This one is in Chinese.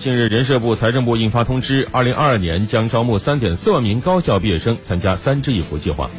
近日人社部财政部印发通知二零二二年将招募三点四万名高校毕业生参加三支一扶计划。